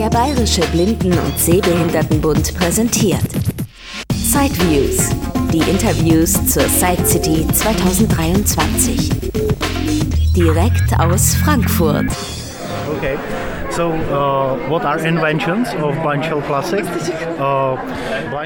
Der Bayerische Blinden- und Sehbehindertenbund präsentiert Sideviews, die Interviews zur Side City 2023. Direkt aus Frankfurt. Okay. So, uh, what are inventions of Blind Shell Classic? Uh,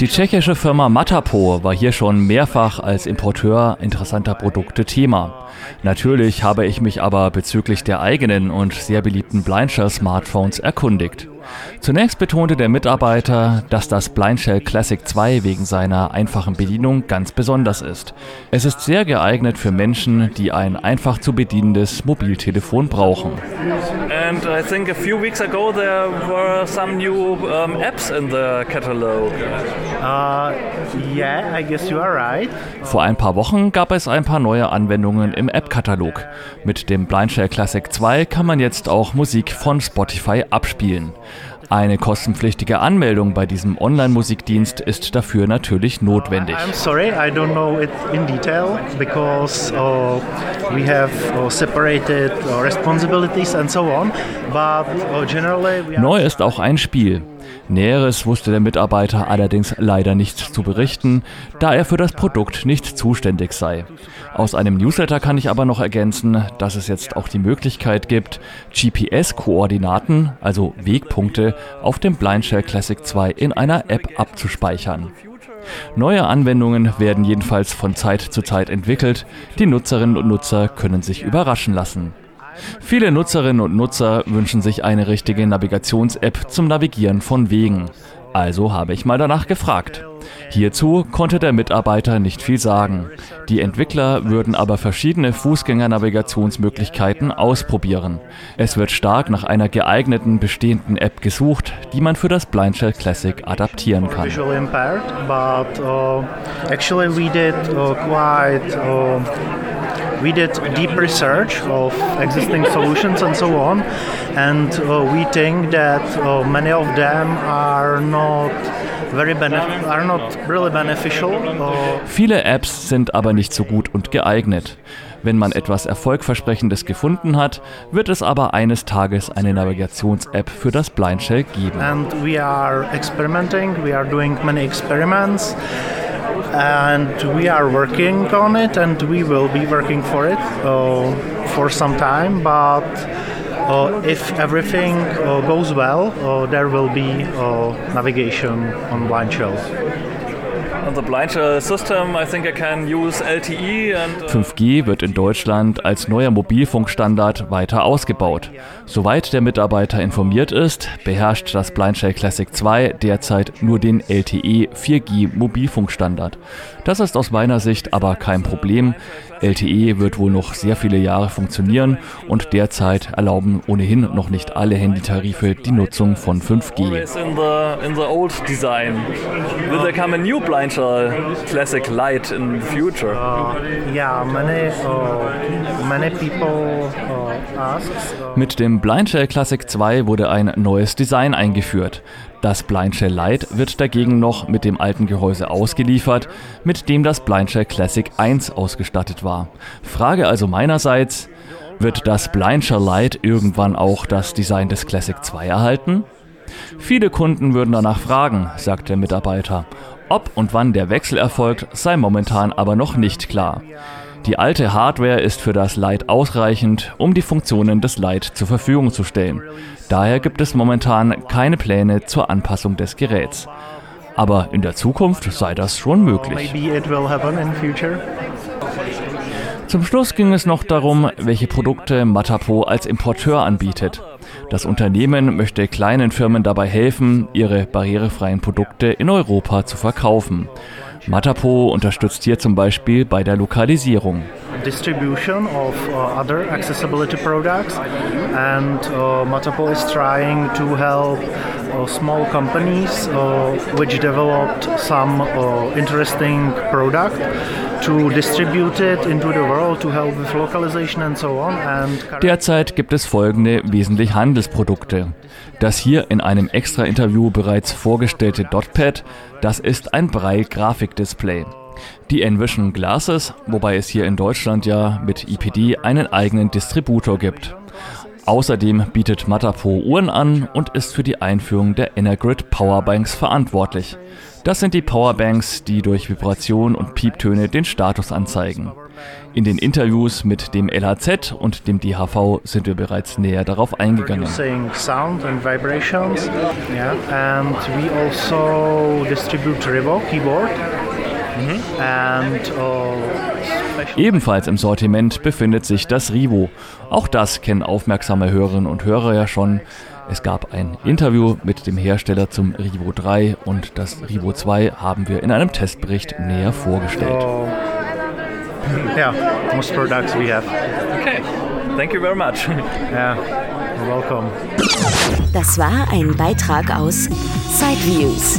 Die tschechische Firma Matapo war hier schon mehrfach als Importeur interessanter Produkte Thema. Natürlich habe ich mich aber bezüglich der eigenen und sehr beliebten Blindshell Smartphones erkundigt. Zunächst betonte der Mitarbeiter, dass das Blindshell Classic 2 wegen seiner einfachen Bedienung ganz besonders ist. Es ist sehr geeignet für Menschen, die ein einfach zu bedienendes Mobiltelefon brauchen. And I think a few weeks ago there were some new um, apps in the catalog. uh, yeah, I guess you are right. Vor ein paar Wochen gab es ein paar neue Anwendungen im App-Katalog. Mit dem Blindshell Classic 2 kann man jetzt auch Musik von Spotify abspielen. Eine kostenpflichtige Anmeldung bei diesem Online-Musikdienst ist dafür natürlich notwendig. I'm sorry, I don't know it in detail because uh, we have uh, separated uh, responsibilities and so on. But uh, generally, Neu ist auch ein Spiel. Näheres wusste der Mitarbeiter allerdings leider nicht zu berichten, da er für das Produkt nicht zuständig sei. Aus einem Newsletter kann ich aber noch ergänzen, dass es jetzt auch die Möglichkeit gibt, GPS-Koordinaten, also Wegpunkte, auf dem Blindshell Classic 2 in einer App abzuspeichern. Neue Anwendungen werden jedenfalls von Zeit zu Zeit entwickelt. Die Nutzerinnen und Nutzer können sich überraschen lassen. Viele Nutzerinnen und Nutzer wünschen sich eine richtige Navigations-App zum Navigieren von Wegen. Also habe ich mal danach gefragt. Hierzu konnte der Mitarbeiter nicht viel sagen. Die Entwickler würden aber verschiedene Fußgängernavigationsmöglichkeiten ausprobieren. Es wird stark nach einer geeigneten bestehenden App gesucht, die man für das Blindshell Classic adaptieren kann. impaired, but uh, we did deep research of existing solutions and so on, and uh, we think that uh, many of them are not very are not really beneficial. Uh, Viele Apps sind aber nicht so gut und geeignet. Wenn man etwas Erfolgversprechendes gefunden hat, wird es aber eines Tages eine Navigations-App für das Blindshell geben. and we are experimenting. We are doing many experiments. And we are working on it, and we will be working for it uh, for some time. But uh, if everything uh, goes well, uh, there will be uh, navigation on blind shells. On the blind shell system, I think I can use LTE and uh, 5G wird in Deutschland als neuer Mobilfunkstandard weiter ausgebaut. Soweit der Mitarbeiter informiert ist, beherrscht das Blindshell Classic 2 derzeit nur den E LTE 4G Mobilfunkstandard. Das ist aus meiner Sicht aber kein Problem. LTE wird wohl noch sehr viele Jahre funktionieren und derzeit erlauben ohnehin noch nicht alle Handytarife die Nutzung von 5G. Blind shell classic light in the future? Uh, yeah, many uh, many people uh, ask. Uh, Mit dem Blindshell Classic 2 wurde ein neues Design eingeführt. Das Blindshell Lite wird dagegen noch mit dem alten Gehäuse ausgeliefert, mit dem das Blindshell Classic 1 ausgestattet war. Frage also meinerseits, wird das Blindshell Lite irgendwann auch das Design des Classic 2 erhalten? Viele Kunden würden danach fragen, sagt der Mitarbeiter. Ob und wann der Wechsel erfolgt, sei momentan aber noch nicht klar. Die alte Hardware ist für das Lite ausreichend, um die Funktionen des Lite zur Verfügung zu stellen. Daher gibt es momentan keine Pläne zur Anpassung des Geräts. Aber in der Zukunft sei das schon möglich. maybe it will happen in future. Zum Schluss ging es noch darum, welche Produkte Matapo als Importeur anbietet. Das Unternehmen möchte kleinen Firmen dabei helfen, ihre barrierefreien Produkte in Europa zu verkaufen. Matapo unterstützt hier zum Beispiel bei der Lokalisierung. distribution of uh, other accessibility products and uh, Matapo is trying to help uh, small companies uh, which developed some uh, interesting product to distribute it into the world to help with localization and so on and Derzeit gibt es folgende wesentlich Handelsprodukte. Das hier in einem extra Interview bereits vorgestellte Dotpad, das ist ein Braille-Grafikdisplay. Die Envision Glasses, wobei es hier in Deutschland ja mit IPD einen eigenen Distributor gibt. Außerdem bietet Matapo Uhren an und ist für die Einführung der Energrid Powerbanks verantwortlich. Das sind die Powerbanks, die durch Vibration und Pieptöne den Status anzeigen. In den Interviews mit dem LHZ und dem DHV sind wir bereits näher darauf eingegangen. Sound and vibrations. Yeah. And we also distribute Revo keyboard. Uh, Ebenfalls im Sortiment befindet sich das Rivo. Auch das kennen aufmerksame Hörerinnen und Hörer ja schon. Es gab ein Interview mit dem Hersteller zum Rivo 3 und das Rivo 2 haben wir in einem Testbericht näher vorgestellt. uh, yeah, most products we have. Okay, thank you very much. Yeah, you're welcome. Das war ein Beitrag aus Sideviews,